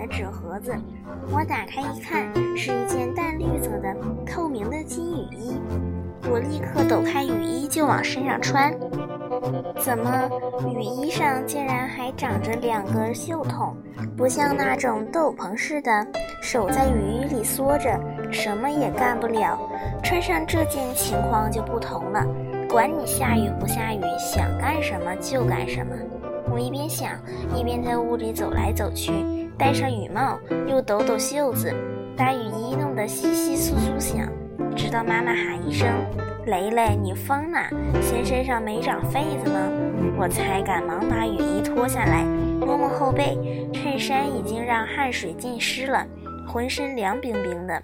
的纸盒子。我打开一看，是一件淡绿色的透明的金雨衣。我立刻抖开雨衣就往身上穿。怎么，雨衣上竟然还长着两个袖筒，不像那种斗篷似的，手在雨衣里缩着，什么也干不了。穿上这件情况就不同了，管你下雨不下雨，想干什么就干什么。我一边想，一边在屋里走来走去，戴上雨帽，又抖抖袖子，把雨衣弄得窸窸窣窣响，直到妈妈喊一声。雷雷，你疯了？嫌身上没长痱子吗？我才赶忙把雨衣脱下来，摸摸后背，衬衫已经让汗水浸湿了，浑身凉冰冰的。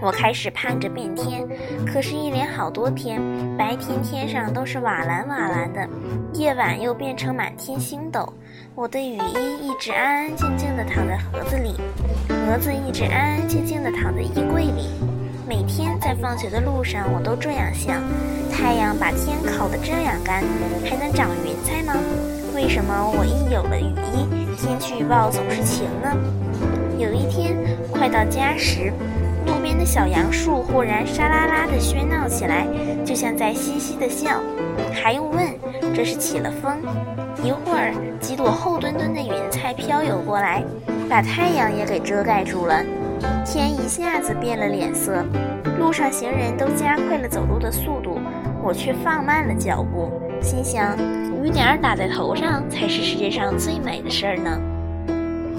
我开始盼着变天，可是，一连好多天，白天天上都是瓦蓝瓦蓝的，夜晚又变成满天星斗。我的雨衣一直安安静静地躺在盒子里，盒子一直安安静静地躺在衣柜里。每天在放学的路上，我都这样想：太阳把天烤得这样干，还能长云彩吗？为什么我一有了雨衣，天气预报总是晴呢？有一天快到家时，路边的小杨树忽然沙啦啦地喧闹起来，就像在嘻嘻地笑。还用问？这是起了风。一会儿，几朵厚墩墩的云彩飘游过来，把太阳也给遮盖住了。天一下子变了脸色，路上行人都加快了走路的速度，我却放慢了脚步，心想：雨点打在头上才是世界上最美的事儿呢。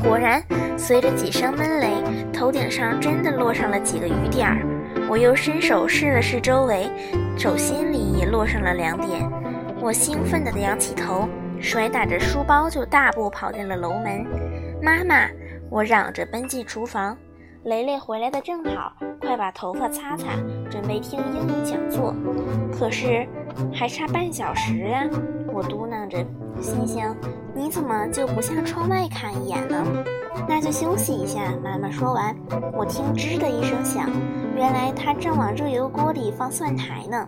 果然，随着几声闷雷，头顶上真的落上了几个雨点儿。我又伸手试了试周围，手心里也落上了两点。我兴奋地仰起头，甩打着书包就大步跑进了楼门。妈妈，我嚷着奔进厨房。雷雷回来的正好，快把头发擦擦，准备听英语讲座。可是还差半小时啊！我嘟囔着，心想：你怎么就不向窗外看一眼呢？那就休息一下。妈妈说完，我听吱的一声响，原来她正往热油锅里放蒜苔呢。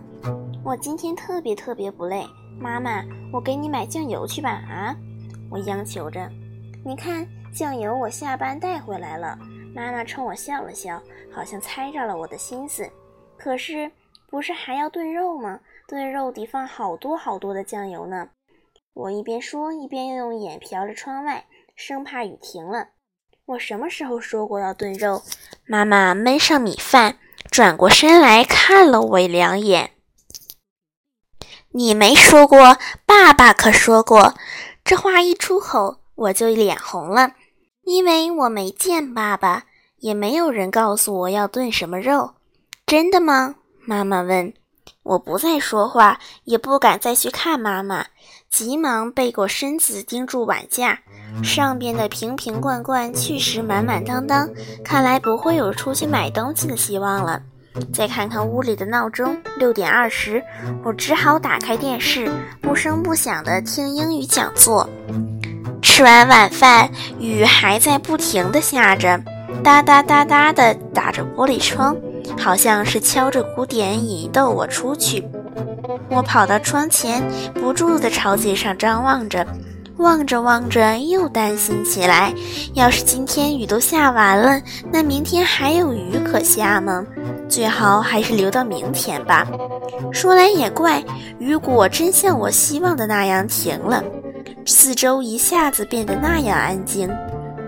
我今天特别特别不累，妈妈，我给你买酱油去吧。啊！我央求着。你看，酱油我下班带回来了。妈妈冲我笑了笑，好像猜着了我的心思。可是，不是还要炖肉吗？炖肉得放好多好多的酱油呢。我一边说，一边又用眼瞟着窗外，生怕雨停了。我什么时候说过要炖肉？妈妈焖上米饭，转过身来看了我两眼。你没说过，爸爸可说过。这话一出口，我就脸红了。因为我没见爸爸，也没有人告诉我要炖什么肉。真的吗？妈妈问。我不再说话，也不敢再去看妈妈，急忙背过身子，盯住碗架上边的瓶瓶罐罐，确实满满当当，看来不会有出去买东西的希望了。再看看屋里的闹钟，六点二十，我只好打开电视，不声不响地听英语讲座。吃完晚饭，雨还在不停地下着，哒哒哒哒地打着玻璃窗，好像是敲着鼓点引逗我出去。我跑到窗前，不住地朝街上张望着，望着望着又担心起来：要是今天雨都下完了，那明天还有雨可下吗？最好还是留到明天吧。说来也怪，雨果真像我希望的那样停了。四周一下子变得那样安静，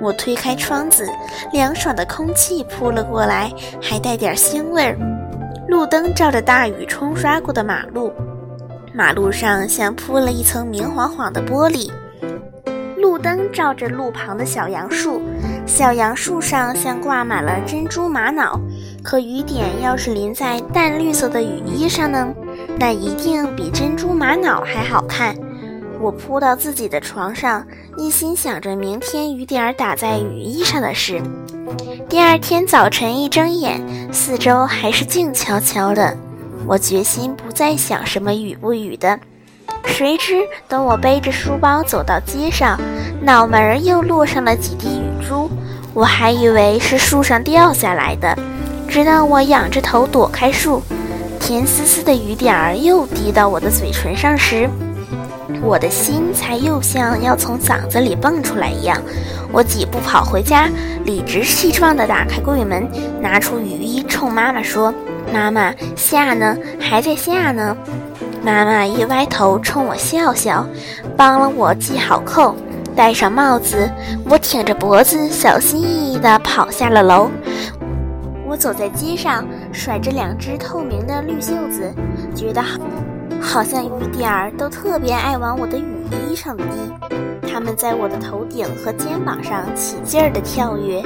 我推开窗子，凉爽的空气扑了过来，还带点腥味儿。路灯照着大雨冲刷过的马路，马路上像铺了一层明晃晃的玻璃。灯照着路旁的小杨树，小杨树上像挂满了珍珠玛瑙。可雨点要是淋在淡绿色的雨衣上呢，那一定比珍珠玛瑙还好看。我扑到自己的床上，一心想着明天雨点打在雨衣上的事。第二天早晨一睁眼，四周还是静悄悄的。我决心不再想什么雨不雨的。谁知等我背着书包走到街上，脑门儿又落上了几滴雨珠。我还以为是树上掉下来的，直到我仰着头躲开树，甜丝丝的雨点儿又滴到我的嘴唇上时。我的心才又像要从嗓子里蹦出来一样。我几步跑回家，理直气壮地打开柜门，拿出雨衣，冲妈妈说：“妈妈，下呢？还在下呢。”妈妈一歪头，冲我笑笑，帮了我系好扣，戴上帽子。我挺着脖子，小心翼翼地跑下了楼。我走在街上，甩着两只透明的绿袖子，觉得好。好像雨点儿都特别爱往我的雨衣上滴，它们在我的头顶和肩膀上起劲儿地跳跃，